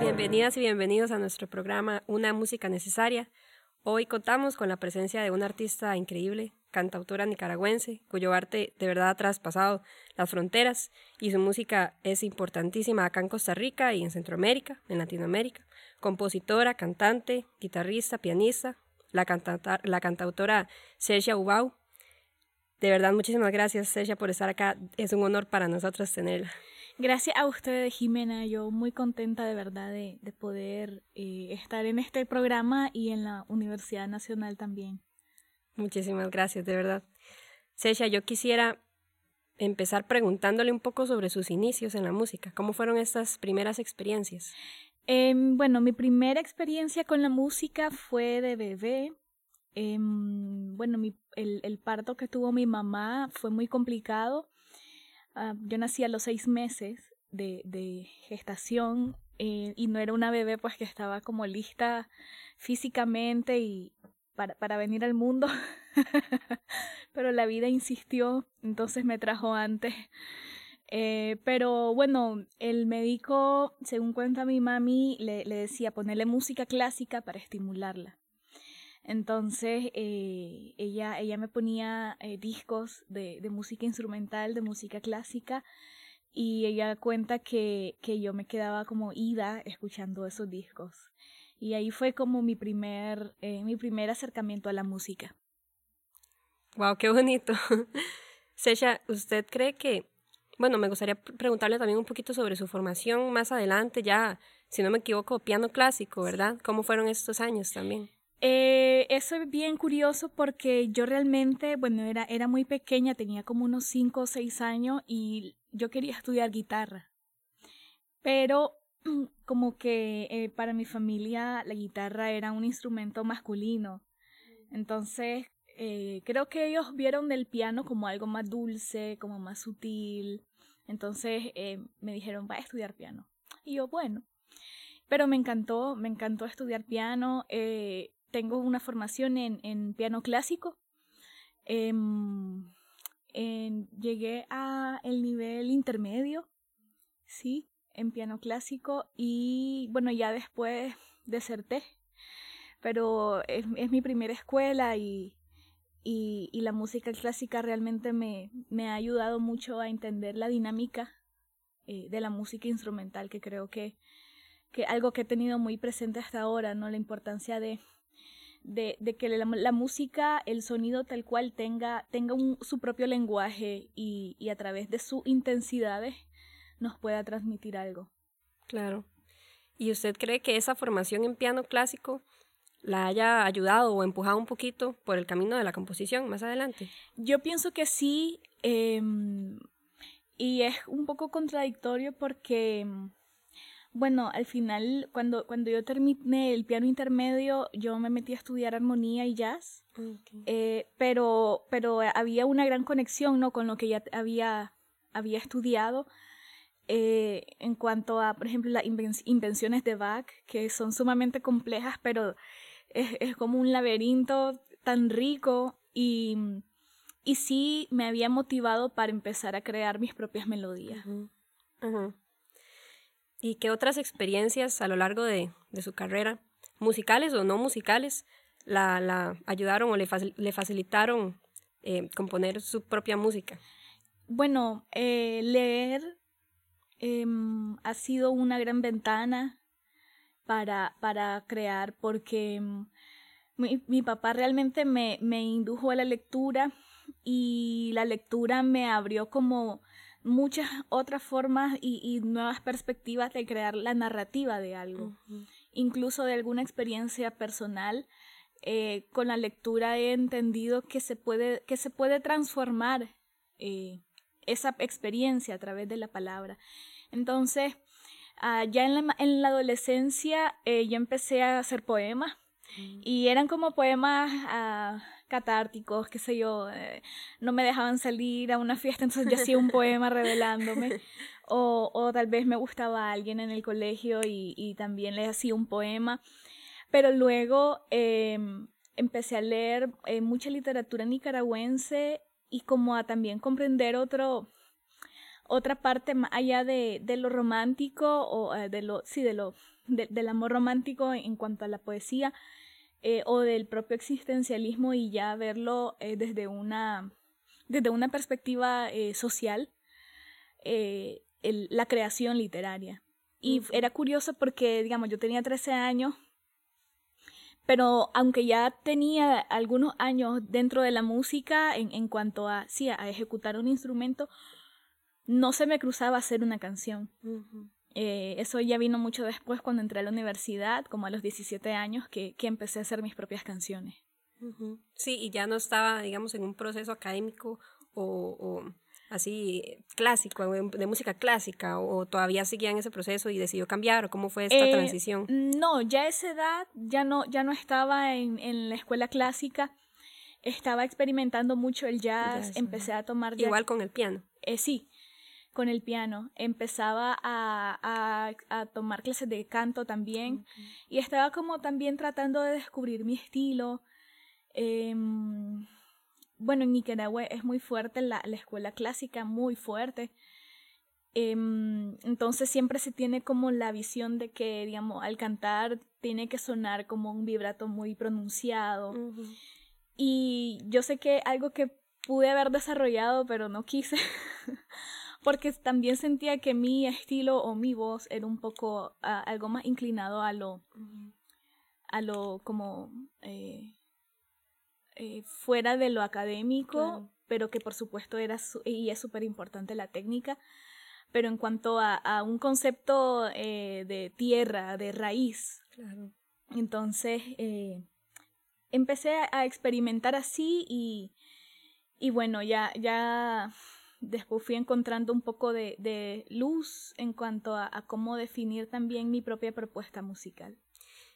Bienvenidas y bienvenidos a nuestro programa Una Música Necesaria. Hoy contamos con la presencia de una artista increíble, cantautora nicaragüense, cuyo arte de verdad ha traspasado las fronteras y su música es importantísima acá en Costa Rica y en Centroamérica, en Latinoamérica. Compositora, cantante, guitarrista, pianista, la, la cantautora Sergia Ubau. De verdad, muchísimas gracias, Sergia, por estar acá. Es un honor para nosotros tenerla. Gracias a ustedes, Jimena. Yo muy contenta de verdad de, poder eh, estar en este programa y en la Universidad Nacional también. Muchísimas gracias, de verdad. Secha, yo quisiera empezar preguntándole un poco sobre sus inicios en la música. ¿Cómo fueron estas primeras experiencias? Em, bueno, mi primera experiencia con la música fue de bebé. Em, bueno, el, parto que tuvo mi mamá fue muy complicado. Ah, yo nací a los seis meses de, gestación eh, y no era una bebé pues que estaba como lista físicamente y, para venir al mundo, pero la vida insistió, entonces me trajo antes. Eh, pero bueno, el médico, según cuenta mi mami, le, decía ponerle música clásica para estimularla. Entonces eh, ella, ella me ponía eh, discos de, música instrumental, de música clásica, y ella cuenta que, que yo me quedaba como ida escuchando esos discos. Y ahí fue como mi primer, mi primer acercamiento a la música. Wow, qué bonito. Sesha, ¿usted cree que, bueno, me gustaría preguntarle también un poquito sobre su formación más adelante, ya, si no me equivoco, piano clásico, ¿verdad? ¿Cómo fueron estos años también? Eh, eso es bien curioso porque yo realmente, bueno, era, era muy pequeña, tenía como unos 5 o 6 años y yo quería estudiar guitarra. Pero como que eh, para mi familia la guitarra era un instrumento masculino. Entonces, eh, creo que ellos vieron el piano como algo más dulce, como más sutil. Entonces eh, me dijeron, va a estudiar piano. Y yo, bueno. Pero me encantó, me encantó estudiar piano. tengo una formación en, en piano clásico. Em, llegué a el nivel intermedio, sí, en piano clásico y bueno, ya después deserté, pero es, mi primera escuela y, y, la música clásica realmente me, me, ha ayudado mucho a entender la dinámica eh, de la música instrumental, que creo que, que algo que he tenido muy presente hasta ahora, ¿no? La importancia de, de, de que la, la, música, el sonido tal cual tenga, tenga un, su propio lenguaje y, y a través de sus intensidades nos pueda transmitir algo. Claro. ¿Y usted cree que esa formación en piano clásico la haya ayudado o empujado un poquito por el camino de la composición más adelante? Yo pienso que sí, em, y es un poco contradictorio porque, bueno, al final, cuando, cuando yo terminé el piano intermedio, yo me metí a estudiar armonía y jazz, eh, pero, pero había una gran conexión ¿no? con lo que ya había, había estudiado. Eh, en cuanto a, por ejemplo, las invenciones de Bach, que son sumamente complejas, pero es, es como un laberinto tan rico y, y, sí me había motivado para empezar a crear mis propias melodías. ¿Y qué otras experiencias a lo largo de, de su carrera, musicales o no musicales, la, la ayudaron o le, le facilitaron eh, componer su propia música? Bueno, eh, leer Em, ha sido una gran ventana para, para crear porque em, mi, mi, papá realmente me, me indujo a la lectura y la lectura me abrió como muchas otras formas y, nuevas perspectivas de crear la narrativa de algo, incluso de alguna experiencia personal. Eh, con la lectura he entendido que se puede, que se puede transformar eh, esa experiencia a través de la palabra. Entonces, uh, ya en la, en la adolescencia eh, yo empecé a hacer poemas mm. y eran como poemas uh, catárticos, qué sé yo, eh, no me dejaban salir a una fiesta, entonces yo hacía un poema revelándome. O, o tal vez me gustaba alguien en el colegio y, y también le hacía un poema. Pero luego, eh, empecé a leer eh, mucha literatura nicaragüense y como a también comprender otro, otra parte más allá de, de lo romántico o eh, de lo, sí, de lo, del amor romántico en cuanto a la poesía eh, o del propio existencialismo y ya verlo desde una, desde una perspectiva social, la creación literaria. Y era curioso porque, digamos, yo tenía 13 años pero aunque ya tenía algunos años dentro de la música en, en cuanto a, sí, a ejecutar un instrumento, no se me cruzaba hacer una canción. Eh, eso ya vino mucho después cuando entré a la universidad, como a los 17 años, que, que empecé a hacer mis propias canciones. Sí, y ya no estaba, digamos, en un proceso académico o, o así clásico, de música clásica, o todavía seguía en ese proceso y decidió cambiar, o cómo fue esta eh, transición? No, ya a esa edad ya no, ya no estaba en, en la escuela clásica, estaba experimentando mucho el jazz, empecé a tomar Igual con el piano. Eh, sí, con el piano. Empezaba a, a, a tomar clases de canto también y estaba como también tratando de descubrir mi estilo. Eh, bueno, en Nicaragua es muy fuerte la, la escuela clásica, muy fuerte. Em, entonces siempre se tiene como la visión de que, digamos, al cantar tiene que sonar como un vibrato muy pronunciado. Y yo sé que algo que pude haber desarrollado, pero no quise, porque también sentía que mi estilo o mi voz era un poco algo más inclinado a lo, a lo como... Eh, eh, fuera de lo académico, pero que por supuesto era y es súper importante la técnica. Pero en cuanto a, un concepto eh, de tierra, de raíz, entonces eh, empecé a experimentar así y, y bueno, ya, ya después fui encontrando un poco de, de luz en cuanto a, cómo definir también mi propia propuesta musical.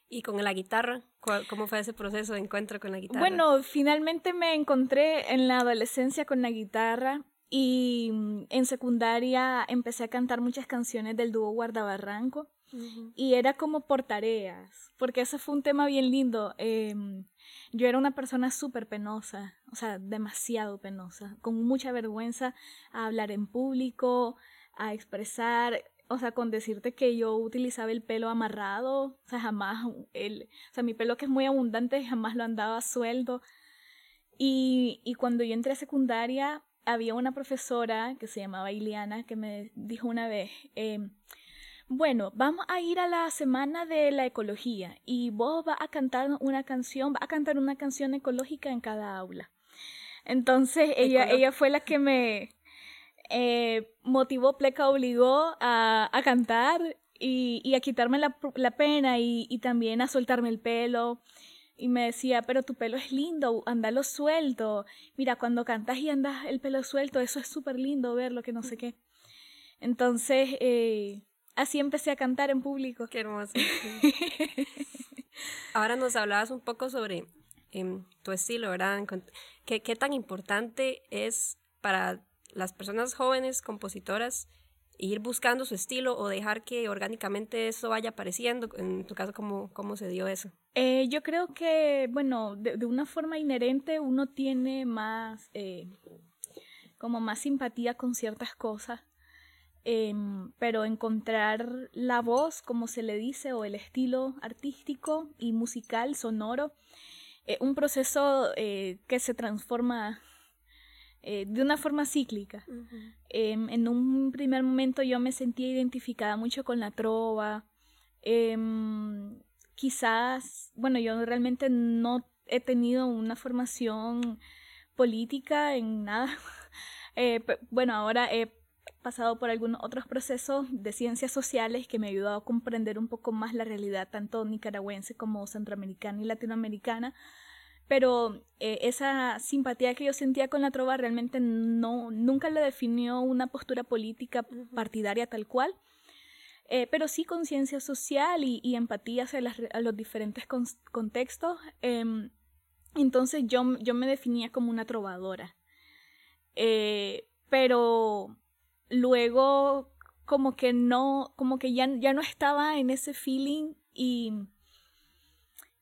¿Y con la guitarra? ¿Cómo fue ese proceso de encuentro con la guitarra? Bueno, finalmente me encontré en la adolescencia con la guitarra y mm, en secundaria empecé a cantar muchas canciones del dúo Guardabarranco y era como por tareas, porque ese fue un tema bien lindo. Em, yo era una persona súper penosa, o sea, demasiado penosa, con mucha vergüenza a hablar en público, a expresar o sea, con decirte que yo utilizaba el pelo amarrado, o sea, jamás, el, o sea, mi pelo que es muy abundante, jamás lo andaba suelto. Y, y cuando yo entré a secundaria, había una profesora que se llamaba Iliana que me dijo una vez, em, bueno, vamos a ir a la semana de la ecología y vos vas a cantar una canción, vas a cantar una canción ecológica en cada aula. Entonces ella, ella fue la que me, eh, motivó, pleca, obligó a, a cantar y, y, a quitarme la, la pena y, y, también a soltarme el pelo. Y me decía, pero tu pelo es lindo, andalo suelto. Mira, cuando cantas y andas el pelo suelto, eso es súper lindo verlo, que no sé qué. Entonces, eh, así empecé a cantar en público. Qué hermoso. Ahora nos hablabas un poco sobre em, tu estilo, ¿verdad? ¿Qué, ¿Qué tan importante es para las personas jóvenes, compositoras, ir buscando su estilo o dejar que orgánicamente eso vaya apareciendo? En tu caso, ¿cómo, cómo se dio eso? Eh, yo creo que, bueno, de, una forma inherente uno tiene más, eh, como más simpatía con ciertas cosas, em, pero encontrar la voz, como se le dice, o el estilo artístico y musical, sonoro, eh, un proceso que se transforma eh, de una forma cíclica. Em, en un primer momento yo me sentía identificada mucho con la trova. Em, quizás, bueno, yo realmente no he tenido una formación política en nada. Eh, bueno, ahora he pasado por algunos otros procesos de ciencias sociales que me ayudado a comprender un poco más la realidad tanto nicaragüense como centroamericana y latinoamericana pero eh, esa simpatía que yo sentía con la trova realmente no, nunca le definió una postura política partidaria tal cual, eh, pero sí conciencia social y, empatía hacia los diferentes contextos. Em, entonces yo, yo me definía como una trovadora. Eh, pero luego como que no, como que ya, ya no estaba en ese feeling y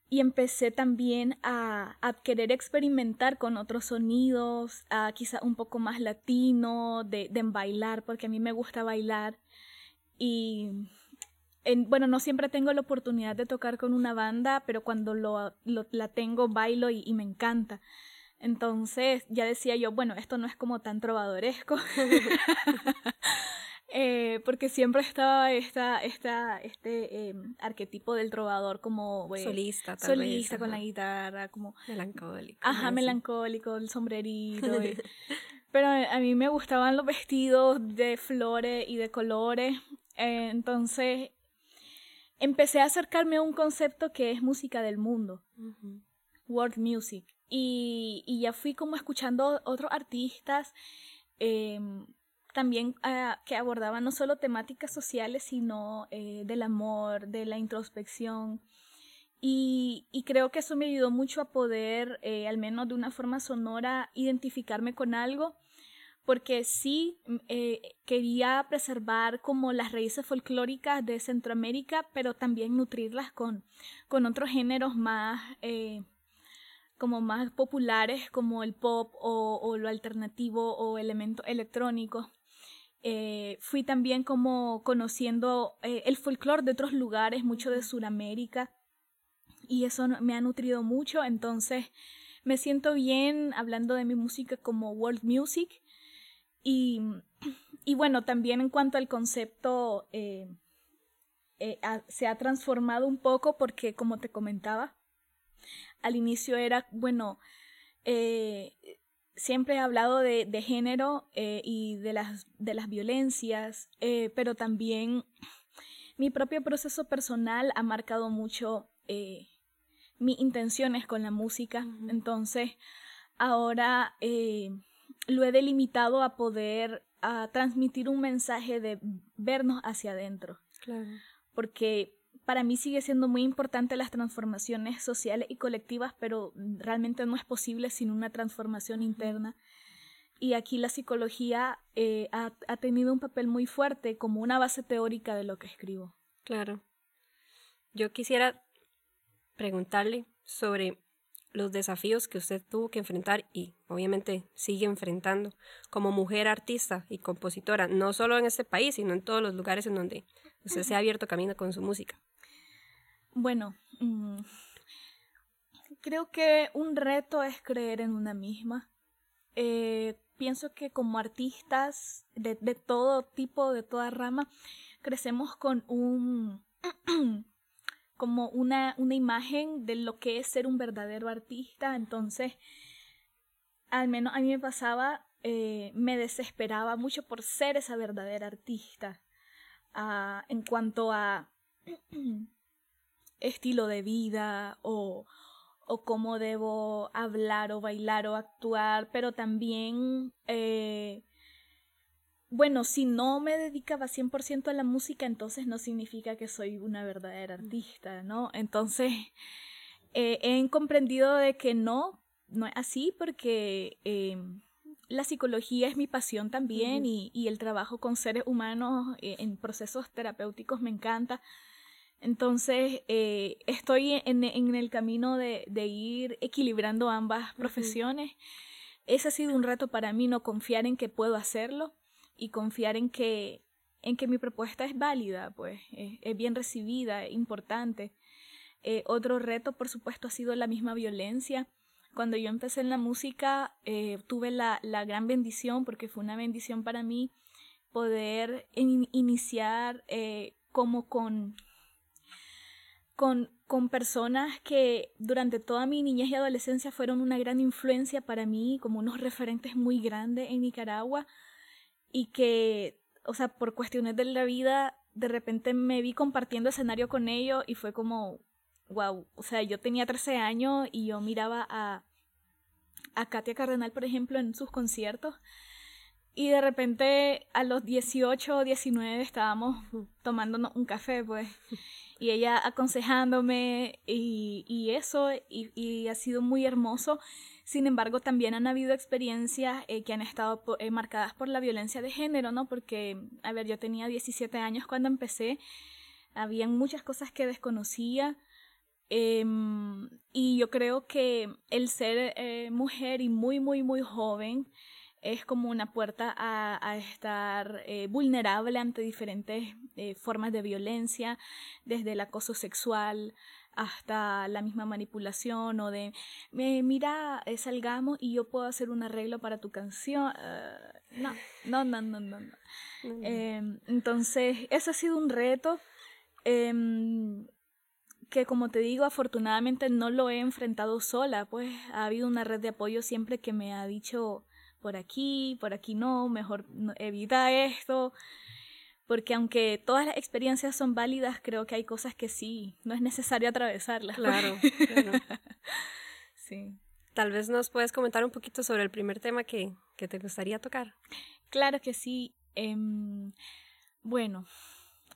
y empecé también a, querer experimentar con otros sonidos, a quizá un poco más latino, de, de bailar, porque a mí me gusta bailar. Y en, bueno, no siempre tengo la oportunidad de tocar con una banda, pero cuando lo, la tengo, bailo y, me encanta. Entonces ya decía yo, bueno, esto no es como tan trovadoresco. Eh, porque siempre estaba esta, esta, este eh, arquetipo del trovador como eh, solista, tal solista con la guitarra, como melancólico. Ajá, melancólico, el sombrerito. pero a mí me gustaban los vestidos de flores y de colores. entonces empecé a acercarme a un concepto que es música del mundo, world music. Y, ya fui como escuchando otros artistas. Eh, también uh, que abordaba no solo temáticas sociales, sino eh, del amor, de la introspección. Y, y, creo que eso me ayudó mucho a poder, eh, al menos de una forma sonora, identificarme con algo, porque sí eh, quería preservar como las raíces folclóricas de Centroamérica, pero también nutrirlas con, con otros géneros más como más populares como el pop o, o lo alternativo o elementos electrónicos. Eh, fui también como conociendo eh, el folclore de otros lugares, mucho de Sudamérica, y eso me ha nutrido mucho, entonces me siento bien hablando de mi música como world music. Y, y bueno, también en cuanto al concepto, eh, se ha transformado un poco porque, como te comentaba, al inicio era, bueno, siempre he hablado de, de género eh, y de las, de las violencias, eh, pero también mi propio proceso personal ha marcado mucho eh, mis intenciones con la música. Entonces, ahora eh, lo he delimitado a poder a transmitir un mensaje de vernos hacia adentro. Claro. Porque para mí sigue siendo muy importante las transformaciones sociales y colectivas, pero realmente no es posible sin una transformación interna. Y aquí la psicología eh, ha, ha, tenido un papel muy fuerte como una base teórica de lo que escribo. Claro. Yo quisiera preguntarle sobre los desafíos que usted tuvo que enfrentar y obviamente sigue enfrentando como mujer artista y compositora, no solo en este país, sino en todos los lugares en donde usted se ha abierto camino con su música. Bueno, mm, creo que un reto es creer en una misma. Eh, pienso que como artistas de, de, todo tipo, de toda rama, crecemos con un como una, una imagen de lo que es ser un verdadero artista. Entonces, al menos a mí me pasaba, eh, me desesperaba mucho por ser esa verdadera artista. Uh, en cuanto a estilo de vida o, o cómo debo hablar o bailar o actuar, pero también, eh, bueno, si no me dedicaba 100% a la música, entonces no significa que soy una verdadera artista, ¿no? Entonces, eh, he comprendido de que no, no es así porque eh, la psicología es mi pasión también uh -huh. y, y, el trabajo con seres humanos eh, en procesos terapéuticos me encanta. Entonces, eh, estoy en, en, el camino de, de, ir equilibrando ambas profesiones. Uh -huh. Ese ha sido un reto para mí, no confiar en que puedo hacerlo y confiar en que, en que mi propuesta es válida, pues es, es bien recibida, importante. Eh, otro reto, por supuesto, ha sido la misma violencia. Cuando yo empecé en la música, eh, tuve la, la, gran bendición, porque fue una bendición para mí, poder in iniciar eh, como con con, con personas que durante toda mi niñez y adolescencia fueron una gran influencia para mí, como unos referentes muy grandes en Nicaragua, y que, o sea, por cuestiones de la vida, de repente me vi compartiendo escenario con ellos y fue como, wow, o sea, yo tenía 13 años y yo miraba a, a Katia Cardenal, por ejemplo, en sus conciertos. Y de repente a los 18 o 19 estábamos tomándonos un café, pues y ella aconsejándome y, y eso, y, ha sido muy hermoso. Sin embargo, también han habido experiencias eh, que han estado eh, marcadas por la violencia de género, ¿no? Porque, a ver, yo tenía 17 años cuando empecé, habían muchas cosas que desconocía, Em, y yo creo que el ser eh, mujer y muy, muy, muy joven es como una puerta a, estar eh, vulnerable ante diferentes eh, formas de violencia, desde el acoso sexual hasta la misma manipulación o de, mira, salgamos y yo puedo hacer un arreglo para tu canción. No, no, no, no, no. no. Entonces, ese ha sido un reto. Em, que como te digo, afortunadamente no lo he enfrentado sola, pues ha habido una red de apoyo siempre que me ha dicho por aquí, por aquí no, mejor evita esto, porque aunque todas las experiencias son válidas, creo que hay cosas que sí, no es necesario atravesarlas. Pues. Claro, sí. Tal vez nos puedes comentar un poquito sobre el primer tema que, que te gustaría tocar. Claro que sí. Em, bueno,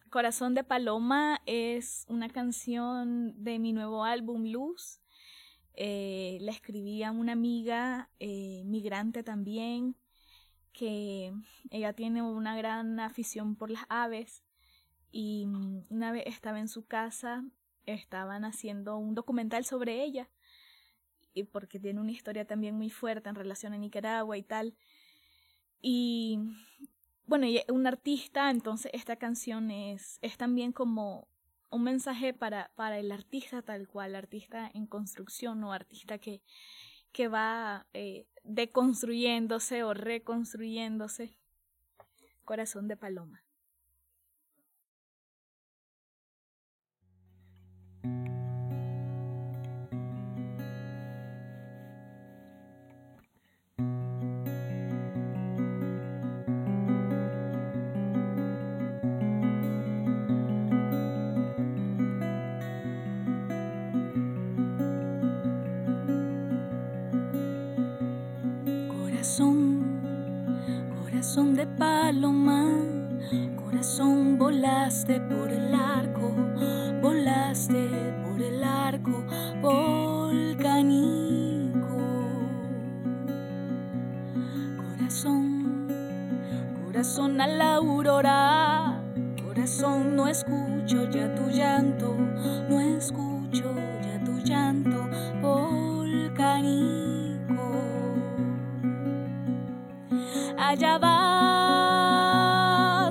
Corazón de Paloma es una canción de mi nuevo álbum Luz. Eh, la escribí a una amiga eh, migrante también, que ella tiene una gran afición por las aves y una vez estaba en su casa, estaban haciendo un documental sobre ella y porque tiene una historia también muy fuerte en relación a Nicaragua y tal. Y bueno, y un artista, entonces esta canción es, es también como un mensaje para, para el artista tal cual, artista en construcción o artista que, que va eh, deconstruyéndose o reconstruyéndose. Corazón de Paloma. Corazón de paloma, corazón volaste por el arco, volaste por el arco volcánico. Corazón, corazón a la aurora, corazón no escucho ya tu llanto, no escucho allá vas,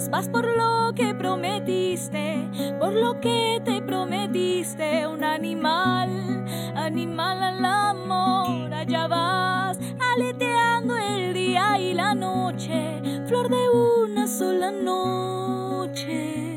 vas por lo que prometiste, por lo que te prometiste, un animal, animal al amor, allá vas, aleteando el día y la noche, flor de una sola noche.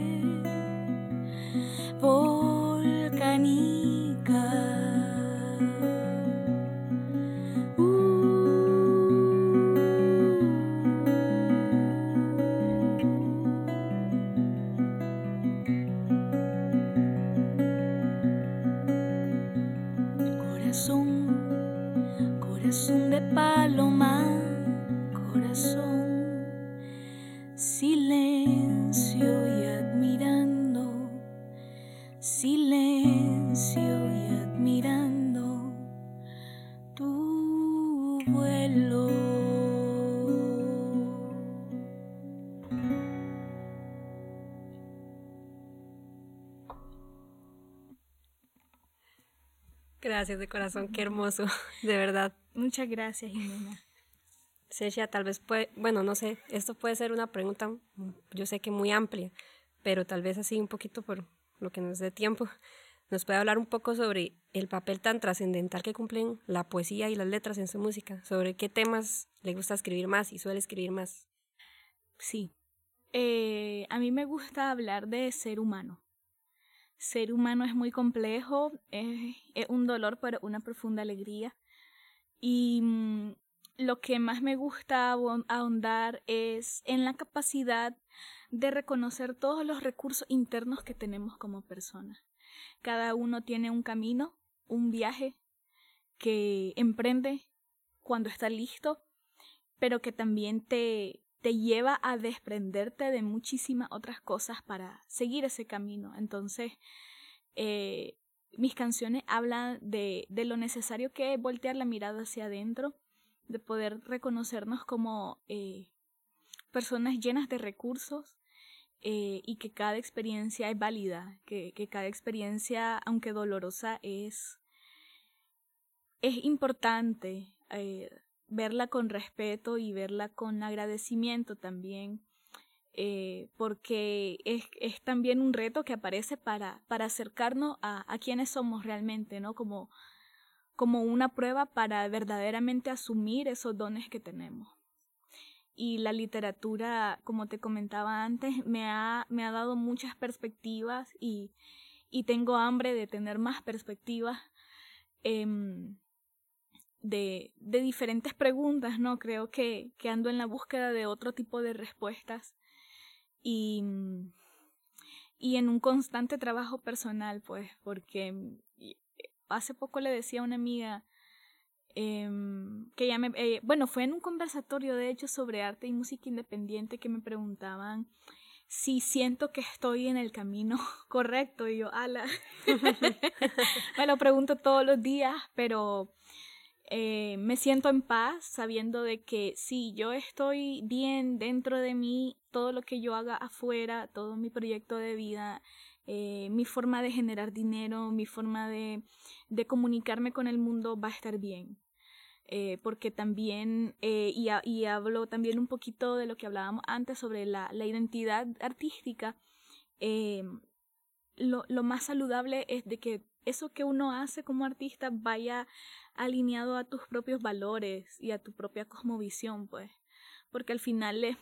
Gracias de corazón, qué hermoso, de verdad. Muchas gracias, Jimena. Tal vez puede, bueno, no sé, esto puede ser una pregunta, yo sé que muy amplia, pero tal vez así un poquito por lo que nos dé tiempo. ¿Nos puede hablar un poco sobre el papel tan trascendental que cumplen la poesía y las letras en su música? ¿Sobre qué temas le gusta escribir más y suele escribir más? Sí. Eh, a mí me gusta hablar de ser humano. Ser humano es muy complejo, es, un dolor pero una profunda alegría. Y mm, lo que más me gusta ahondar es en la capacidad de reconocer todos los recursos internos que tenemos como personas. Cada uno tiene un camino, un viaje que emprende cuando está listo, pero que también te, te lleva a desprenderte de muchísimas otras cosas para seguir ese camino. Entonces, eh, mis canciones hablan de, de lo necesario que es voltear la mirada hacia adentro, de poder reconocernos como eh, personas llenas de recursos, eh, y que cada experiencia es válida, que, cada experiencia, aunque dolorosa, es, es importante verla con respeto y verla con agradecimiento también, eh, porque es, es, también un reto que aparece para, para acercarnos a, a quienes somos realmente, ¿no? Como, como una prueba para verdaderamente asumir esos dones que tenemos. Y la literatura, como te comentaba antes, me ha, me ha dado muchas perspectivas y, y tengo hambre de tener más perspectivas eh, de, de, diferentes preguntas, ¿no? Creo que, ando en la búsqueda de otro tipo de respuestas. Y, y en un constante trabajo personal, pues, porque hace poco le decía a una amiga eh, que ya me, eh, bueno, fue en un conversatorio de hecho sobre arte y música independiente que me preguntaban si siento que estoy en el camino correcto. Y yo, ala, me lo pregunto todos los días, pero eh, me siento en paz sabiendo de que si yo estoy bien dentro de mí, todo lo que yo haga afuera, todo mi proyecto de vida, eh, mi forma de generar dinero, mi forma de, de, comunicarme con el mundo va a estar bien. Eh, porque también, y, y, hablo también un poquito de lo que hablábamos antes sobre la, la identidad artística, lo, lo más saludable es de que eso que uno hace como artista vaya alineado a tus propios valores y a tu propia cosmovisión, pues. Porque al final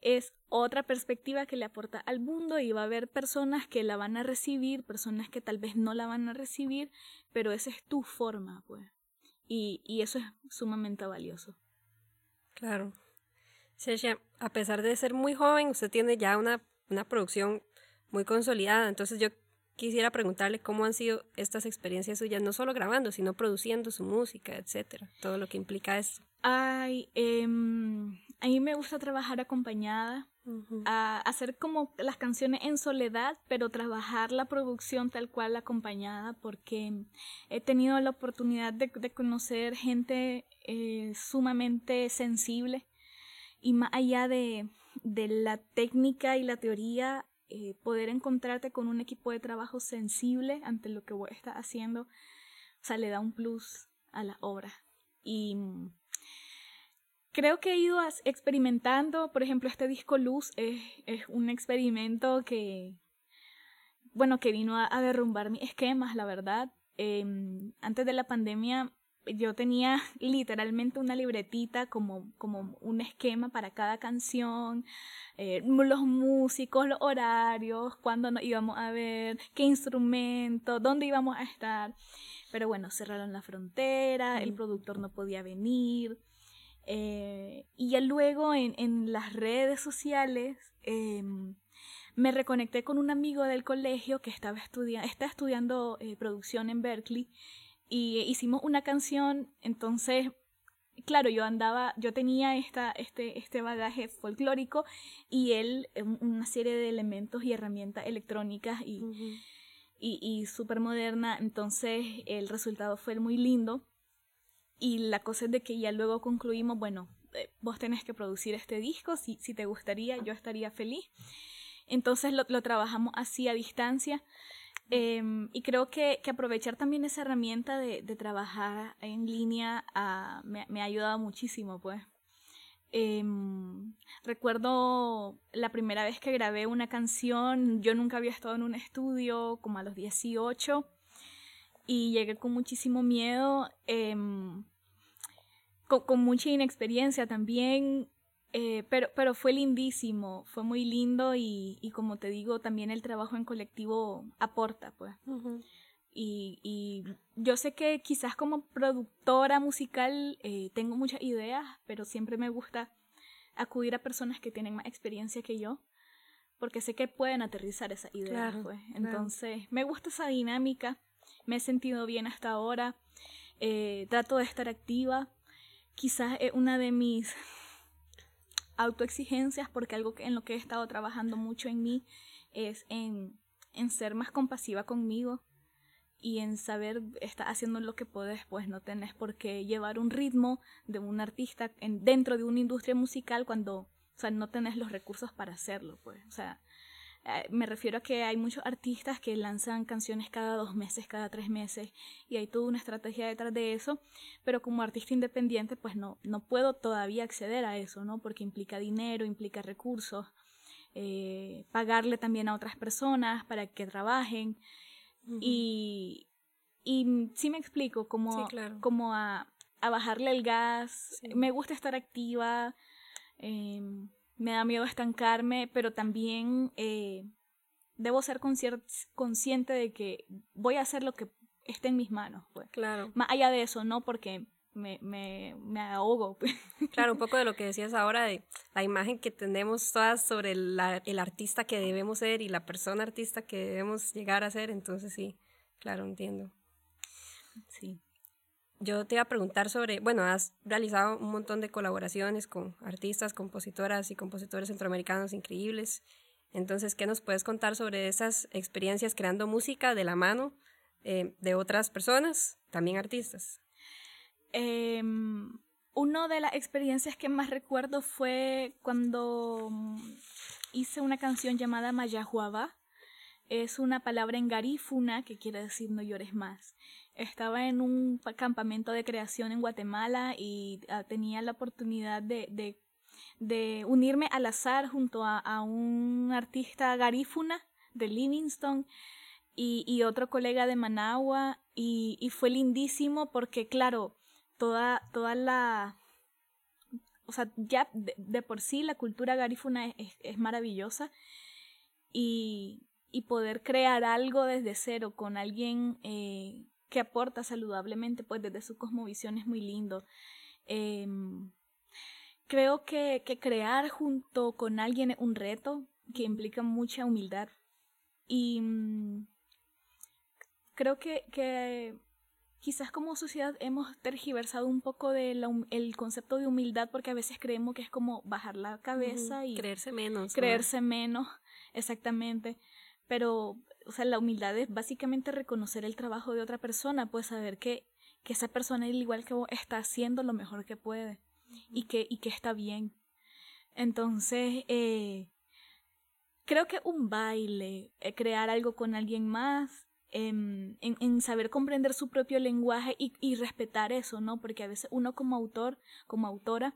es, otra perspectiva que le aporta al mundo y va a haber personas que la van a recibir, personas que tal vez no la van a recibir, pero esa es tu forma, pues. Y, y eso es sumamente valioso. Claro. Sesha, a pesar de ser muy joven, usted tiene ya una, una producción muy consolidada, entonces yo quisiera preguntarle cómo han sido estas experiencias suyas, no solo grabando, sino produciendo su música, etcétera, todo lo que implica esto. Ay, eh, a mí me gusta trabajar acompañada, uh -huh. a hacer como las canciones en soledad, pero trabajar la producción tal cual acompañada, porque he tenido la oportunidad de, de conocer gente eh, sumamente sensible y más allá de, de la técnica y la teoría, eh, poder encontrarte con un equipo de trabajo sensible ante lo que vos estás haciendo, o sea, le da un plus a la obra. Y creo que he ido experimentando, por ejemplo, este disco Luz es, es un experimento que, bueno, que vino a, a derrumbar mis esquemas, la verdad. Eh, antes de la pandemia yo tenía literalmente una libretita como, como un esquema para cada canción, eh, los músicos, los horarios, cuándo nos íbamos a ver, qué instrumento, dónde íbamos a estar. Pero bueno, cerraron la frontera, el productor no podía venir. Eh, y ya luego en, en, las redes sociales eh, me reconecté con un amigo del colegio que estaba estudiando, está estudiando eh, producción en Berkeley y hicimos una canción, entonces, claro, yo andaba, yo tenía esta, este, este bagaje folclórico y él una serie de elementos y herramientas electrónicas y, uh -huh. y, y súper moderna, entonces el resultado fue muy lindo y la cosa es de que ya luego concluimos, bueno, eh, vos tenés que producir este disco, si, si te gustaría, yo estaría feliz. Entonces lo, lo trabajamos así a distancia. Eh, y creo que, aprovechar también esa herramienta de, trabajar en línea uh, me, ha ayudado muchísimo, pues. Eh, recuerdo la primera vez que grabé una canción, yo nunca había estado en un estudio, como a los 18, y llegué con muchísimo miedo, con, con, mucha inexperiencia también, eh, pero, pero fue lindísimo, fue muy lindo y, y, como te digo, también el trabajo en colectivo aporta, pues. Uh -huh. y, y, yo sé que quizás como productora musical eh, tengo muchas ideas, pero siempre me gusta acudir a personas que tienen más experiencia que yo, porque sé que pueden aterrizar esas ideas, claro, pues. Entonces, claro. me gusta esa dinámica, me he sentido bien hasta ahora, eh, trato de estar activa, quizás es una de mis autoexigencias porque algo en lo que he estado trabajando mucho en mí es en, en ser más compasiva conmigo y en saber estar haciendo lo que puedes, pues no tenés por qué llevar un ritmo de un artista en, dentro de una industria musical cuando o sea, no tenés los recursos para hacerlo, pues. O sea, me refiero a que hay muchos artistas que lanzan canciones cada dos meses, cada tres meses, y hay toda una estrategia detrás de eso, pero como artista independiente, pues no, no puedo todavía acceder a eso, ¿no? Porque implica dinero, implica recursos, eh, pagarle también a otras personas para que trabajen, y, y sí me explico, como, como a, a, bajarle el gas, me gusta estar activa, eh, me da miedo estancarme, pero también eh, debo ser consciente de que voy a hacer lo que esté en mis manos. Pues. Claro. Más allá de eso, ¿no? Porque me, me, me ahogo. Pues. Claro, un poco de lo que decías ahora, de la imagen que tenemos todas sobre el artista que debemos ser y la persona artista que debemos llegar a ser. Entonces sí, claro, entiendo. Sí yo te iba a preguntar sobre, bueno, has realizado un montón de colaboraciones con artistas, compositoras y compositores centroamericanos increíbles. Entonces, ¿qué nos puedes contar sobre esas experiencias creando música de la mano eh, de otras personas, también artistas? Eh, una de las experiencias que más recuerdo fue cuando hice una canción llamada Mayahuaba. Es una palabra en garífuna que quiere decir no llores más estaba en un campamento de creación en Guatemala y ah, tenía la oportunidad de, de, unirme al azar junto a, un artista garífuna de Livingston y, otro colega de Managua y, y, fue lindísimo porque claro, toda, toda la... O sea, ya de, por sí la cultura garífuna es, es, maravillosa y, y, poder crear algo desde cero con alguien eh, que aporta saludablemente, pues desde su cosmovisión es muy lindo. Em, creo que, que, crear junto con alguien es un reto que implica mucha humildad. Y mm, creo que, que, quizás como sociedad hemos tergiversado un poco del el concepto de humildad porque a veces creemos que es como bajar la cabeza y creerse menos. Creerse menos, exactamente. Pero o sea, la humildad es básicamente reconocer el trabajo de otra persona, pues saber que, que esa persona, al igual que vos, está haciendo lo mejor que puede y que, y que está bien. Entonces, eh, creo que un baile, eh, crear algo con alguien más, em, en, en, saber comprender su propio lenguaje y, y respetar eso, ¿no? Porque a veces uno como autor, como autora,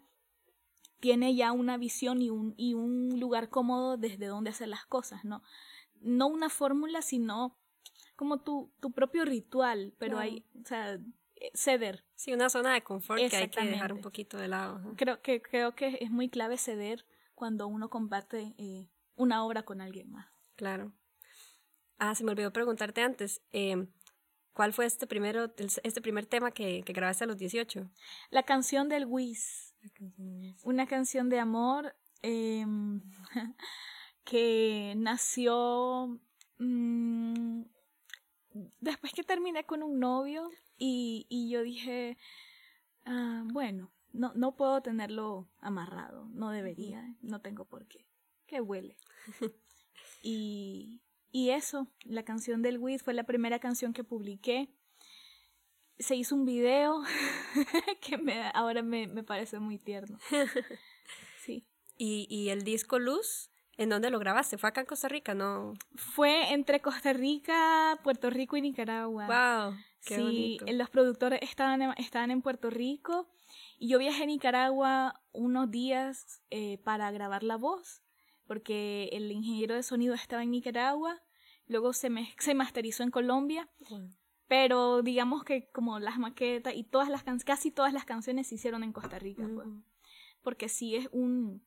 tiene ya una visión y un, y un lugar cómodo desde donde hacer las cosas, ¿no? No una fórmula, sino como tu, tu propio ritual, pero hay, o sea, eh, ceder. Sí, una zona de confort que hay que dejar un poquito de lado. Creo que, creo que es muy clave ceder cuando uno comparte eh, una obra con alguien más. Claro. Ah, se me olvidó preguntarte antes. Em, ¿Cuál fue este, primero, este primer tema que, que grabaste a los 18? La canción del Wiz. Una canción de amor. Eh, que nació mmm, después que terminé con un novio y, y yo dije, ah, bueno, no, no puedo tenerlo amarrado, no debería, no tengo por qué, que huele. y, y eso, la canción del Wiz fue la primera canción que publiqué. Se hizo un video que me, ahora me, me parece muy tierno. Sí. ¿Y, ¿Y el disco Luz? ¿En dónde lo grabaste? ¿Fue acá en Costa Rica? No. Fue entre Costa Rica, Puerto Rico y Nicaragua. Wow. Qué sí, los productores estaban en, estaban en Puerto Rico y yo viajé a Nicaragua unos días eh, para grabar la voz, porque el ingeniero de sonido estaba en Nicaragua, luego se, me, se masterizó en Colombia, pero digamos que como las maquetas y todas las casi todas las canciones se hicieron en Costa Rica, pues. porque sí es un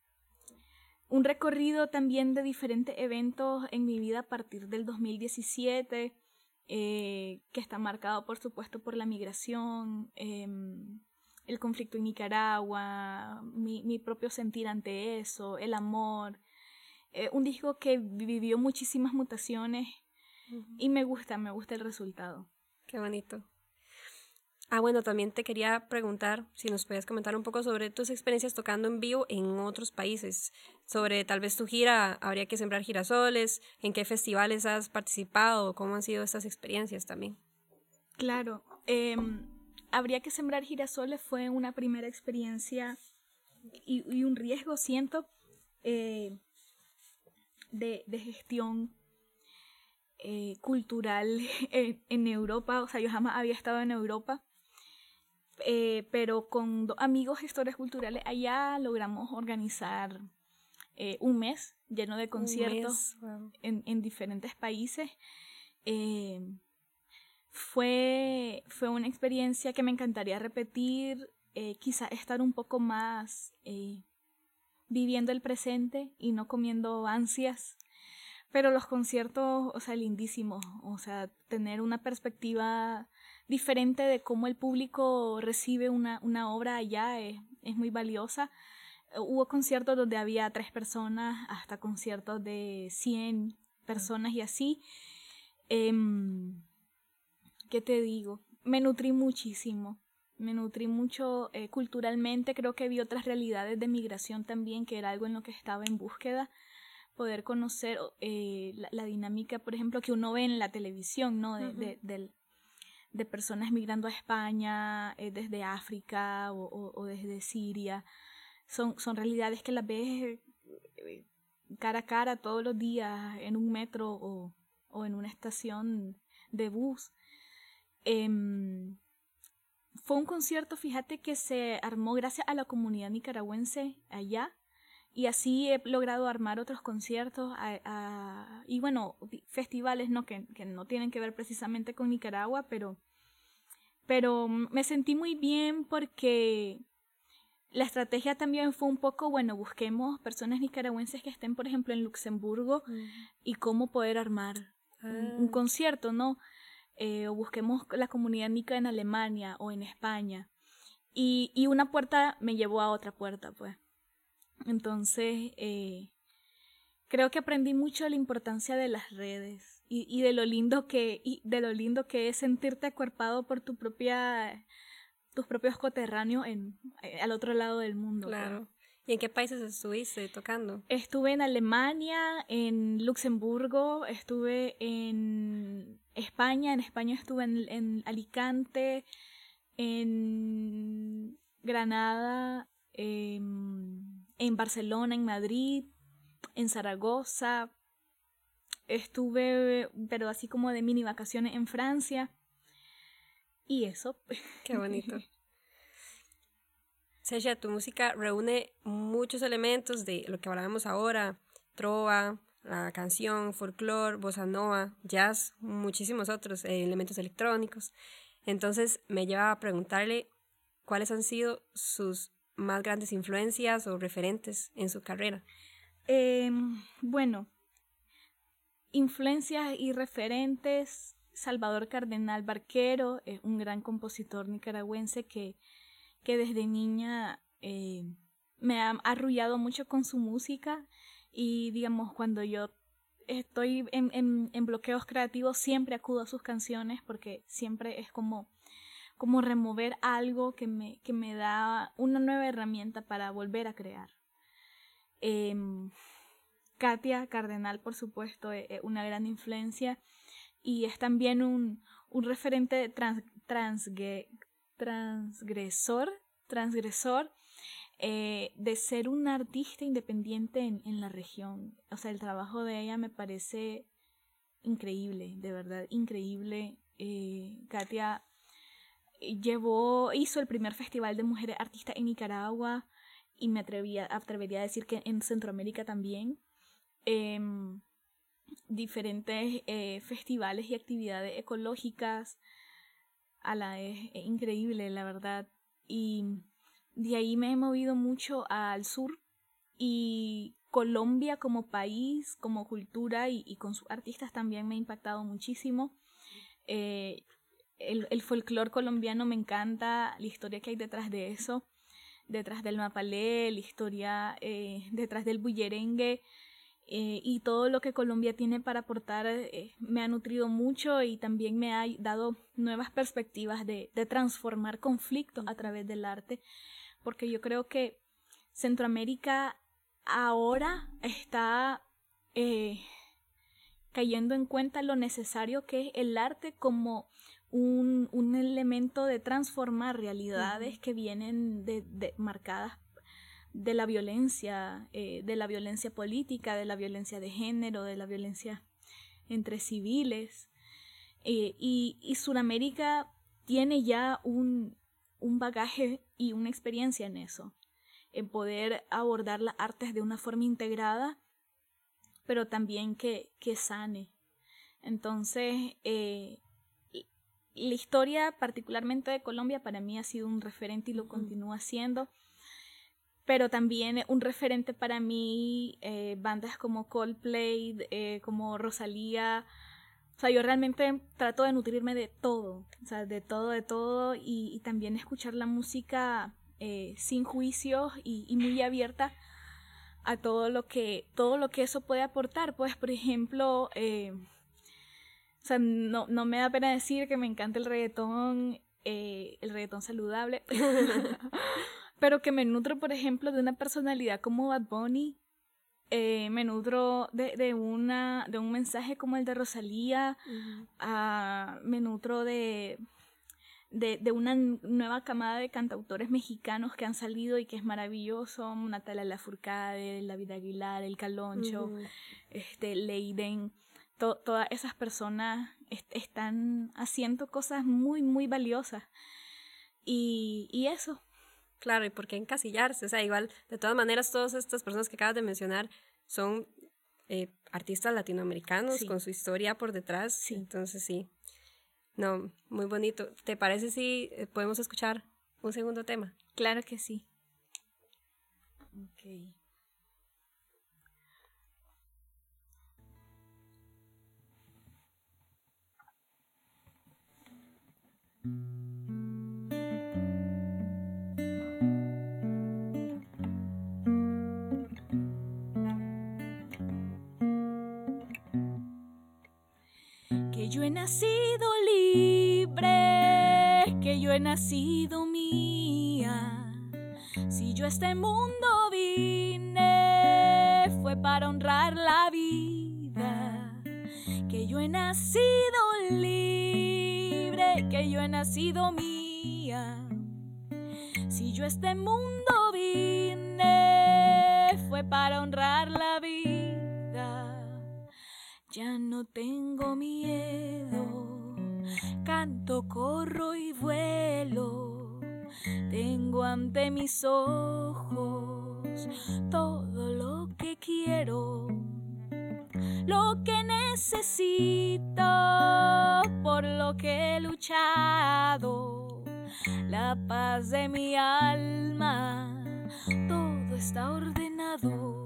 un recorrido también de diferentes eventos en mi vida a partir del 2017, eh, que está marcado por supuesto por la migración, em, el conflicto en Nicaragua, mi, mi, propio sentir ante eso, el amor. Eh, un disco que vivió muchísimas mutaciones y me gusta, me gusta el resultado. Qué bonito. Ah, bueno, también te quería preguntar si nos puedes comentar un poco sobre tus experiencias tocando en vivo en otros países, sobre tal vez tu gira, habría que sembrar girasoles, en qué festivales has participado, cómo han sido estas experiencias también. Claro, em, habría que sembrar girasoles fue una primera experiencia y, un riesgo, siento. Eh, de, gestión eh, cultural en, Europa, o sea, yo jamás había estado en Europa, eh, pero con amigos gestores culturales allá logramos organizar eh, un mes lleno de conciertos en, diferentes países. fue, fue una experiencia que me encantaría repetir, quizá estar un poco más viviendo el presente y no comiendo ansias. Pero los conciertos, o sea, lindísimos, o sea, tener una perspectiva diferente de cómo el público recibe una, una obra allá es, es muy valiosa. Hubo conciertos donde había tres personas, hasta conciertos de 100 personas y así. Em, ¿Qué te digo? Me nutrí muchísimo me nutrí mucho eh, culturalmente, creo que vi otras realidades de migración también, que era algo en lo que estaba en búsqueda, poder conocer eh, la, dinámica, por ejemplo, que uno ve en la televisión, ¿no? De, de, personas migrando a España eh, desde África o, desde Siria. Son, son realidades que las ves cara a cara todos los días en un metro o, o en una estación de bus. Em, fue un concierto, fíjate, que se armó gracias a la comunidad nicaragüense allá. Y así he logrado armar otros conciertos y bueno, festivales ¿no? Que, que, no tienen que ver precisamente con Nicaragua, pero, pero me sentí muy bien porque la estrategia también fue un poco, bueno, busquemos personas nicaragüenses que estén, por ejemplo, en Luxemburgo y cómo poder armar un, ah. concierto, ¿no? Eh, o busquemos la comunidad nica en Alemania o en España. Y, y, una puerta me llevó a otra puerta, pues. Entonces, eh, creo que aprendí mucho la importancia de las redes y, y, de lo lindo que y de lo lindo que es sentirte acuerpado por tu propia tus propios coterráneos en eh, al otro lado del mundo. Pues. Claro. ¿Y en qué países estuviste tocando? Estuve en Alemania, en Luxemburgo, estuve en España, en España estuve en, Alicante, en Granada, em, en Barcelona, en Madrid, en Zaragoza. Estuve, pero así como de mini vacaciones en Francia. Y eso. Qué bonito. Sasha, tu música reúne muchos elementos de lo que hablábamos ahora, trova, la canción, folclore, bossa nova, jazz, muchísimos otros eh, elementos electrónicos. Entonces me lleva a preguntarle cuáles han sido sus más grandes influencias o referentes en su carrera. Em, bueno, influencias y referentes, Salvador Cardenal Barquero, es un gran compositor nicaragüense que que desde niña eh, me ha arrullado mucho con su música y digamos cuando yo estoy en, en, bloqueos creativos siempre acudo a sus canciones porque siempre es como, como remover algo que me, que me da una nueva herramienta para volver a crear. Em, Katia Cardenal, por supuesto, es, una gran influencia y es también un, un referente trans, transgresor, transgresor eh, de ser una artista independiente en, la región. O sea, el trabajo de ella me parece increíble, de verdad, increíble. Eh, Katia llevó, hizo el primer festival de mujeres artistas en Nicaragua y me atrevía, atrevería a decir que en Centroamérica también. Em, diferentes eh, festivales y actividades ecológicas, a la es, increíble, la verdad. Y de ahí me he movido mucho al sur y Colombia como país, como cultura y, con sus artistas también me ha impactado muchísimo. Eh, el, el folclore colombiano me encanta, la historia que hay detrás de eso, detrás del mapalé, la historia eh, detrás del bullerengue, eh, y todo lo que Colombia tiene para aportar eh, me ha nutrido mucho y también me ha dado nuevas perspectivas de, transformar conflictos a través del arte, porque yo creo que Centroamérica ahora está cayendo en cuenta lo necesario que es el arte como un, elemento de transformar realidades que vienen de, marcadas de la violencia, eh, de la violencia política, de la violencia de género, de la violencia entre civiles. Eh, y, y Sudamérica tiene ya un, un bagaje y una experiencia en eso, en poder abordar las artes de una forma integrada, pero también que, que sane. Entonces, eh, la historia particularmente de Colombia para mí ha sido un referente y lo continúa siendo, pero también un referente para mí eh, bandas como Coldplay, eh, como Rosalía, o sea, yo realmente trato de nutrirme de todo, o sea, de todo, de todo, y, también escuchar la música eh, sin juicios y, muy abierta a todo lo que, todo lo que eso puede aportar. Pues, por ejemplo, eh, o sea, no, no, me da pena decir que me encanta el reggaetón, eh, el reggaetón saludable, pero que me nutro, por ejemplo, de una personalidad como Bad Bunny, eh, me nutro de, de, una, de un mensaje como el de Rosalía, uh me nutro de, de, de, una nueva camada de cantautores mexicanos que han salido y que es maravilloso, Natalia Lafourcade, David Aguilar, El Caloncho, este, Leiden, todas esas personas están haciendo cosas muy, muy valiosas. Y, y eso, Claro, y por qué encasillarse. O sea, igual, de todas maneras, todas estas personas que acabas de mencionar son eh, artistas latinoamericanos con su historia por detrás. Sí. Entonces, sí. No, muy bonito. ¿Te parece si eh, podemos escuchar un segundo tema? Claro que sí. Ok. yo he nacido libre, que yo he nacido mía. Si yo a este mundo vine, fue para honrar la vida. Que yo he nacido libre, que yo he nacido mía. Si yo este mundo vine, fue para honrar la vida. Ya no tengo miedo, canto, corro y vuelo. Tengo ante mis ojos todo lo que quiero, lo que necesito, por lo que he luchado, la paz de mi alma, todo está ordenado.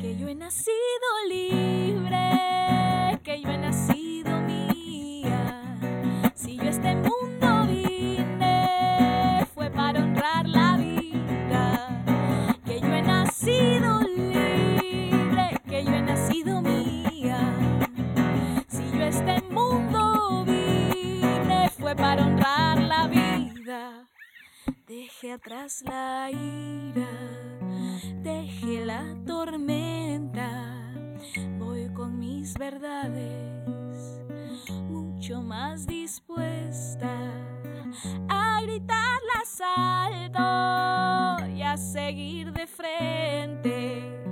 Que yo he nacido libre, que yo he nacido mía. Si yo este mundo vine, fue para honrar la vida, que yo he nacido Deje atrás la ira, deje la tormenta, voy con mis verdades mucho más dispuesta a gritarlas alto y a seguir de frente.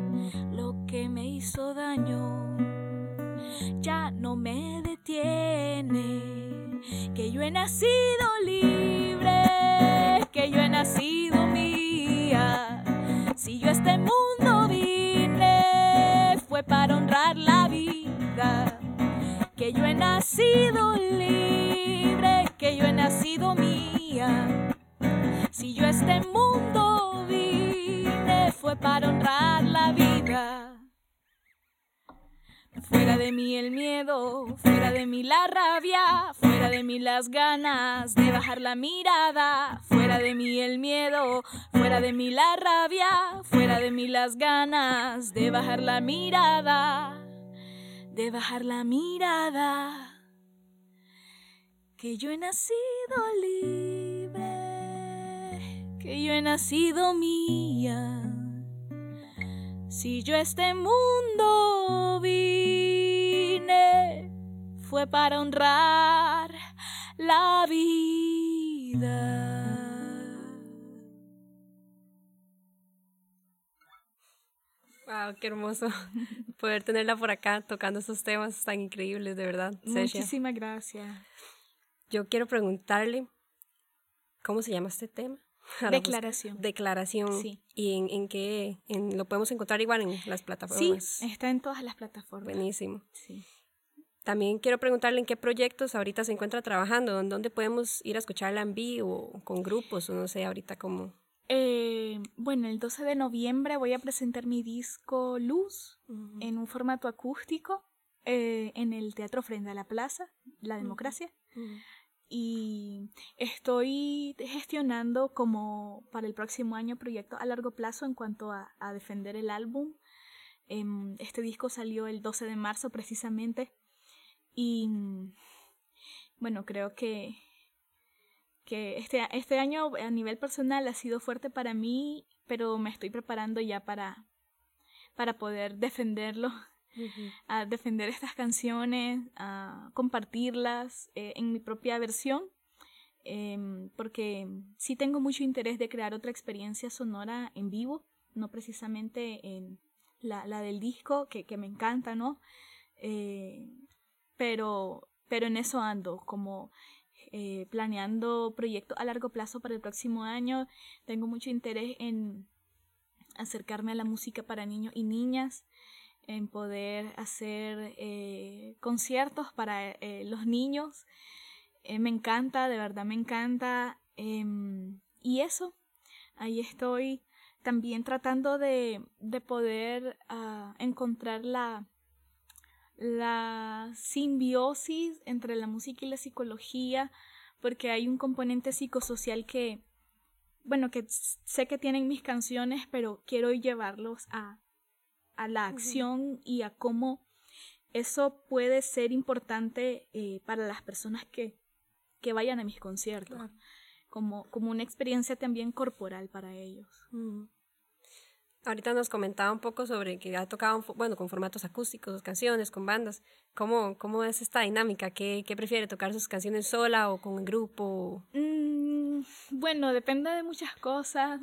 Lo que me hizo daño ya no me detiene que yo he nacido libre que yo he nacido mía. Si yo a este mundo vine, fue para honrar la vida. Que yo he nacido libre, que yo he nacido mía. Si yo a este mundo vine, fue para honrar Fuera de mí el miedo, fuera de mí la rabia, fuera de mí las ganas de bajar la mirada, fuera de mí el miedo, fuera de mí la rabia, fuera de mí las ganas de bajar la mirada, de bajar la mirada. Que yo he nacido libre, que yo he nacido mía si yo este mundo vine, fue para honrar la vida. Wow, qué hermoso poder tenerla por acá tocando estos temas tan increíbles, de verdad. Muchísimas gracias. Yo quiero preguntarle, ¿cómo se llama este tema? Declaración. Declaración. Sí. ¿Y en, en qué? En, ¿Lo podemos encontrar igual en las plataformas? Sí, está en todas las plataformas. Buenísimo. También quiero preguntarle en qué proyectos ahorita se encuentra trabajando, en dónde podemos ir a escucharla en vivo, con grupos, o no sé, ahorita cómo. Eh, bueno, el 12 de noviembre voy a presentar mi disco Luz en un formato acústico eh, en el Teatro Frente a la Plaza, La Democracia. Y estoy gestionando como para el próximo año proyectos a largo plazo en cuanto a, defender el álbum. Em, este disco salió el 12 de marzo precisamente y bueno, creo que, que este, este año a nivel personal ha sido fuerte para mí, pero me estoy preparando ya para, para poder defenderlo a defender estas canciones, a compartirlas eh, en mi propia versión, em, porque sí tengo mucho interés de crear otra experiencia sonora en vivo, no precisamente en la, la del disco, que, que, me encanta, ¿no? Eh, pero, pero en eso ando, como eh, planeando proyectos a largo plazo para el próximo año. Tengo mucho interés en acercarme a la música para niños y niñas en poder hacer eh, conciertos para eh, los niños. Me encanta, de verdad me encanta. Em, y eso, ahí estoy también tratando de, de poder ah, encontrar la, la simbiosis entre la música y la psicología, porque hay un componente psicosocial que, bueno, que sé que tienen mis canciones, pero quiero llevarlos a a la acción y a cómo eso puede ser importante eh, para las personas que, que, vayan a mis conciertos, como, como una experiencia también corporal para ellos. Ahorita nos comentaba un poco sobre que ha tocado, bueno, con formatos acústicos, canciones, con bandas. ¿Cómo, cómo es esta dinámica? ¿Qué, ¿Qué, prefiere, tocar sus canciones sola o con el grupo? Mm, bueno, depende de muchas cosas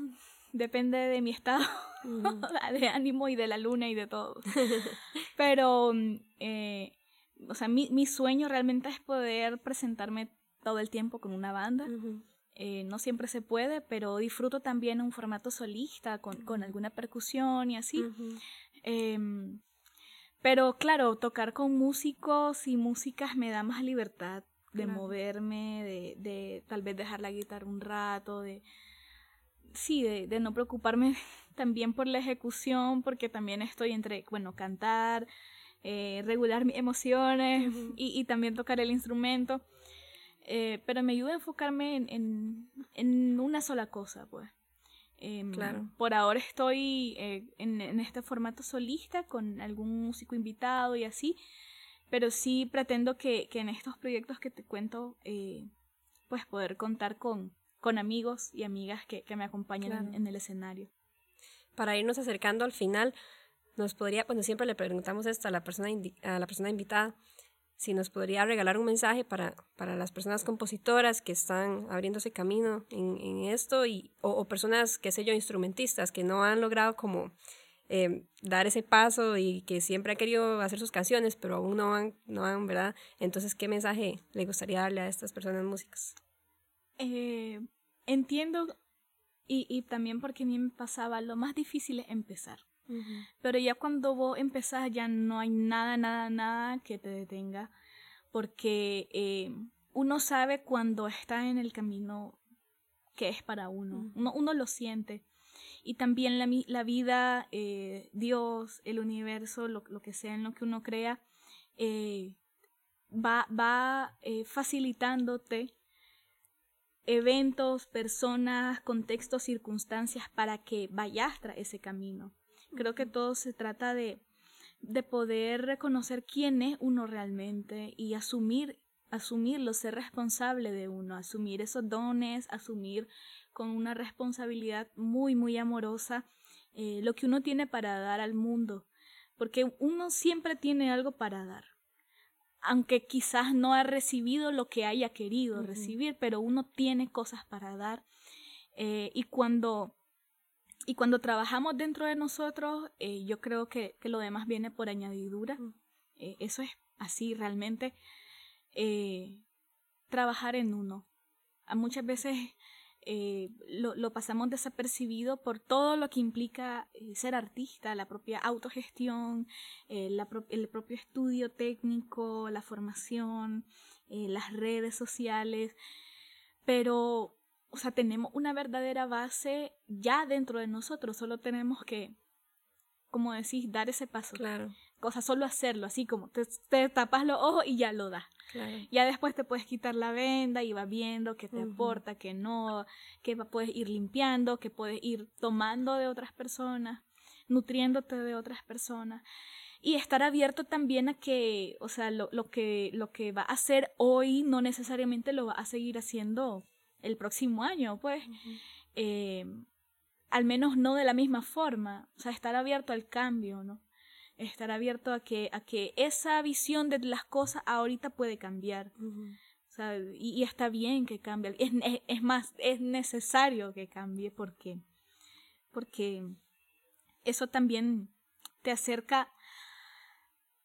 depende de mi estado de ánimo y de la luna y de todo. Pero, eh, o sea, mi, mi, sueño realmente es poder presentarme todo el tiempo con una banda. Eh, no siempre se puede, pero disfruto también un formato solista con, con alguna percusión y así. Em, pero claro, tocar con músicos y músicas me da más libertad de moverme, de, de tal vez dejar la guitarra un rato, de, sí, de, no preocuparme también por la ejecución, porque también estoy entre, bueno, cantar, eh, regular mis emociones y, también tocar el instrumento. Eh, pero me ayuda a enfocarme en, en, una sola cosa, pues. Em, claro. Por ahora estoy eh, en, en, este formato solista con algún músico invitado y así, pero sí pretendo que, que en estos proyectos que te cuento, pues poder contar con, con amigos y amigas que, me acompañen en, el escenario. Para irnos acercando al final, nos podría, cuando siempre le preguntamos esto a la persona, a la persona invitada, si nos podría regalar un mensaje para, para las personas compositoras que están abriéndose camino en, esto y, o, personas, qué sé yo, instrumentistas que no han logrado como eh, dar ese paso y que siempre han querido hacer sus canciones, pero aún no han, no ¿verdad? Entonces, ¿qué mensaje le gustaría darle a estas personas músicas? Eh, entiendo y, y, también porque a mí me pasaba, lo más difícil es empezar. Pero ya cuando vos empezás ya no hay nada, nada, nada que te detenga, porque eh, uno sabe cuando está en el camino que es para uno, uno, uno, lo siente. Y también la, la vida, eh, Dios, el universo, lo, lo, que sea en lo que uno crea, eh, va, va facilitándote eventos, personas, contextos, circunstancias para que vayas tras ese camino. Creo que todo se trata de, de poder reconocer quién es uno realmente y asumir, asumirlo, ser responsable de uno, asumir esos dones, asumir con una responsabilidad muy, muy amorosa eh, lo que uno tiene para dar al mundo, porque uno siempre tiene algo para dar aunque quizás no ha recibido lo que haya querido recibir, pero uno tiene cosas para dar. Eh, y cuando y cuando trabajamos dentro de nosotros, eh, yo creo que, que, lo demás viene por añadidura. Eh, eso es así realmente. Eh, trabajar en uno. Muchas veces lo, lo, pasamos desapercibido por todo lo que implica ser artista, la propia autogestión, la pro el propio estudio técnico, la formación, las redes sociales, pero, o sea, tenemos una verdadera base ya dentro de nosotros, solo tenemos que, como decís, dar ese paso. Claro. Cosa, solo hacerlo, así como te, te tapas los ojos y ya lo das. Ya después te puedes quitar la venda y vas viendo qué te aporta, qué no, que puedes ir limpiando, que puedes ir tomando de otras personas, nutriéndote de otras personas. Y estar abierto también a que, o sea, lo, lo, que, lo que va a hacer hoy no necesariamente lo va a seguir haciendo el próximo año, pues. Eh, al menos no de la misma forma. O sea, estar abierto al cambio, ¿no? estar abierto a que, a que esa visión de las cosas ahorita puede cambiar. y, está bien que cambie. Es, es, más, es necesario que cambie porque, porque eso también te acerca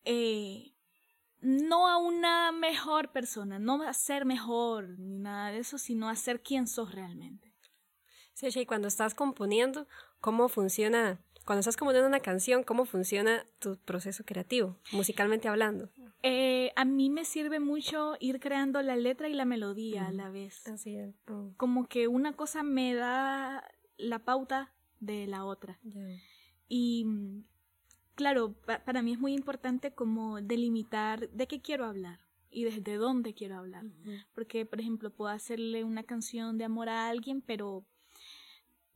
eh, no a una mejor persona, no a ser mejor ni nada de eso, sino a ser quien sos realmente. Sí, y cuando estás componiendo, ¿cómo funciona cuando estás componiendo una canción, ¿cómo funciona tu proceso creativo, musicalmente hablando? Eh, a mí me sirve mucho ir creando la letra y la melodía a la vez. Así es. Oh. Como que una cosa me da la pauta de la otra. Y claro, para mí es muy importante como delimitar de qué quiero hablar y desde dónde quiero hablar. Porque, por ejemplo, puedo hacerle una canción de amor a alguien, pero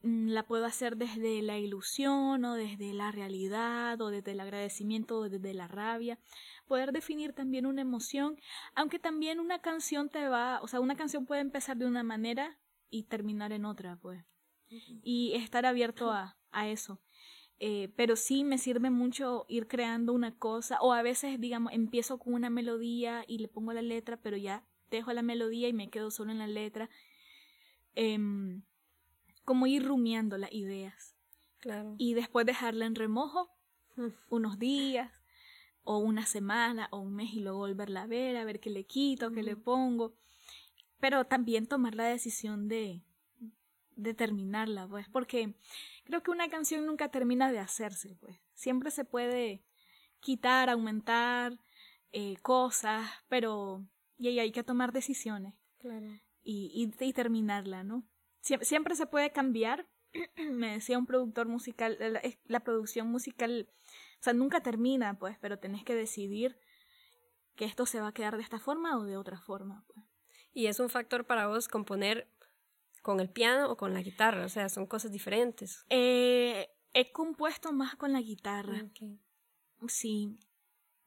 Mm, la puedo hacer desde la ilusión o desde la realidad o desde el agradecimiento o desde la rabia. Poder definir también una emoción, aunque también una canción te va, o sea, una canción puede empezar de una manera y terminar en otra, pues. Y estar abierto a, a eso. Eh, pero sí me sirve mucho ir creando una cosa, o a veces, digamos, empiezo con una melodía y le pongo la letra, pero ya dejo la melodía y me quedo solo en la letra. Eh, como ir rumiando las ideas. Claro. Y después dejarla en remojo unos días o una semana o un mes y luego volverla a ver, a ver qué le quito, qué le pongo. Pero también tomar la decisión de, de terminarla, pues, porque creo que una canción nunca termina de hacerse, pues. Siempre se puede quitar, aumentar eh, cosas, pero y hay que tomar decisiones. Claro. Y, y, y terminarla, ¿no? siempre, se puede cambiar. Me decía un productor musical, la, producción musical, o sea, nunca termina, pues, pero tenés que decidir que esto se va a quedar de esta forma o de otra forma. Pues. ¿Y es un factor para vos componer con el piano o con la guitarra? O sea, son cosas diferentes. Eh, he compuesto más con la guitarra. Sí.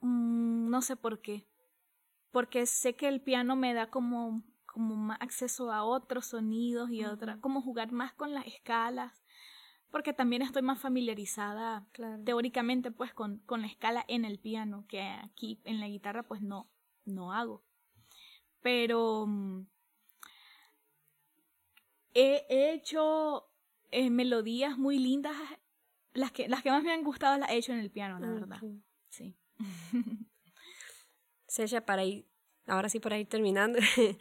Mm, no sé por qué. Porque sé que el piano me da como como más acceso a otros sonidos y otra, como jugar más con las escalas, porque también estoy más familiarizada teóricamente pues con, con la escala en el piano, que aquí en la guitarra pues no, no hago. Pero he, hecho eh, melodías muy lindas, las que, las que más me han gustado las he hecho en el piano, la verdad. Sí. Secha, para ir, ahora sí para ir terminando,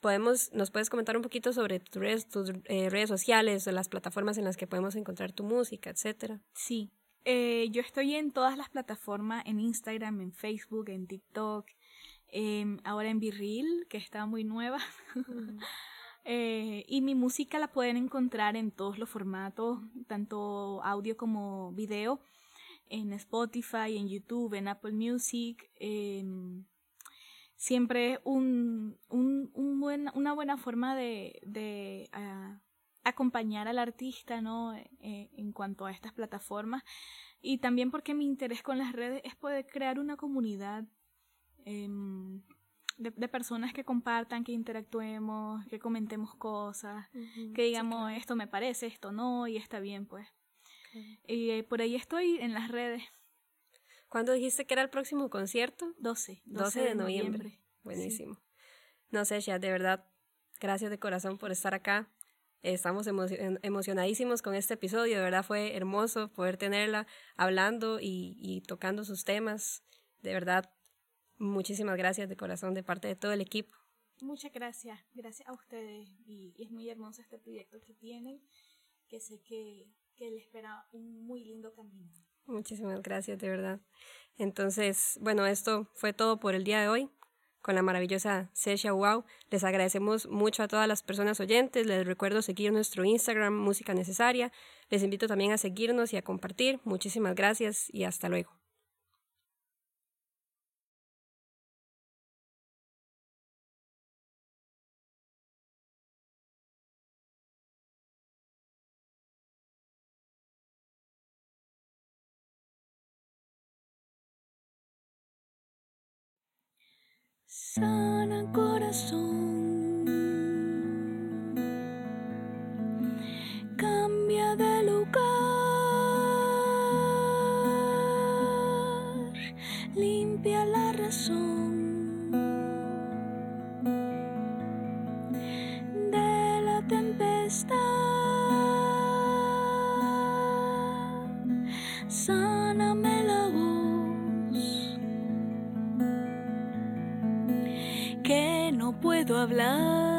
podemos, nos puedes comentar un poquito sobre tus redes, tus, eh, redes sociales, las plataformas en las que podemos encontrar tu música, etcétera. Sí, eh, yo estoy en todas las plataformas, en Instagram, en Facebook, en TikTok, em, ahora en Virril, que está muy nueva. Eh, y mi música la pueden encontrar en todos los formatos, tanto audio como video, en Spotify, en YouTube, en Apple Music, em, siempre un, un, un buen, una buena forma de, de ah, acompañar al artista ¿no? Eh, en cuanto a estas plataformas y también porque mi interés con las redes es poder crear una comunidad em, de, de, personas que compartan, que interactuemos, que comentemos cosas, que digamos esto me parece, esto no, y está bien pues. Y eh, por ahí estoy en las redes. ¿Cuándo dijiste que era el próximo concierto? 12. 12, de, noviembre. Buenísimo. No sé, ya de verdad, gracias de corazón por estar acá. Estamos emocionadísimos con este episodio, de verdad fue hermoso poder tenerla hablando y, tocando sus temas. De verdad, muchísimas gracias de corazón de parte de todo el equipo. Muchas gracias, gracias a ustedes y, es muy hermoso este proyecto que tienen, que sé que, que le espera un muy lindo camino. Muchísimas gracias, de verdad. Entonces, bueno, esto fue todo por el día de hoy con la maravillosa Sesha Wow. Les agradecemos mucho a todas las personas oyentes. Les recuerdo seguir nuestro Instagram, Música Necesaria. Les invito también a seguirnos y a compartir. Muchísimas gracias y hasta luego. Corazón. Cambia de lugar, limpia la razón hablar.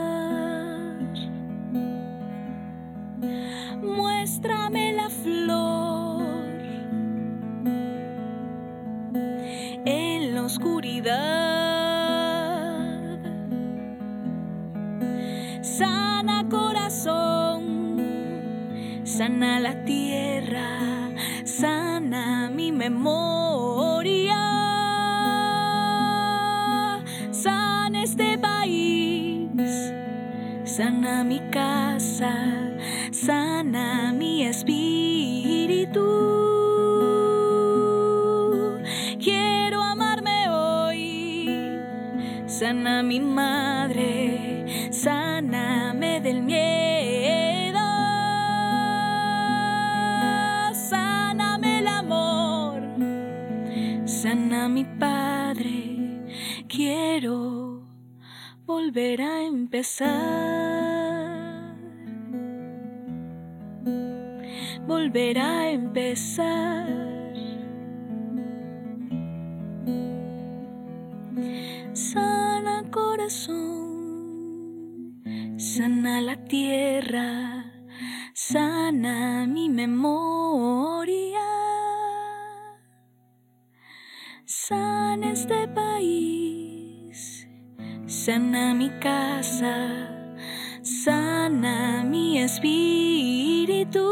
Sana mi casa, sana mi espíritu.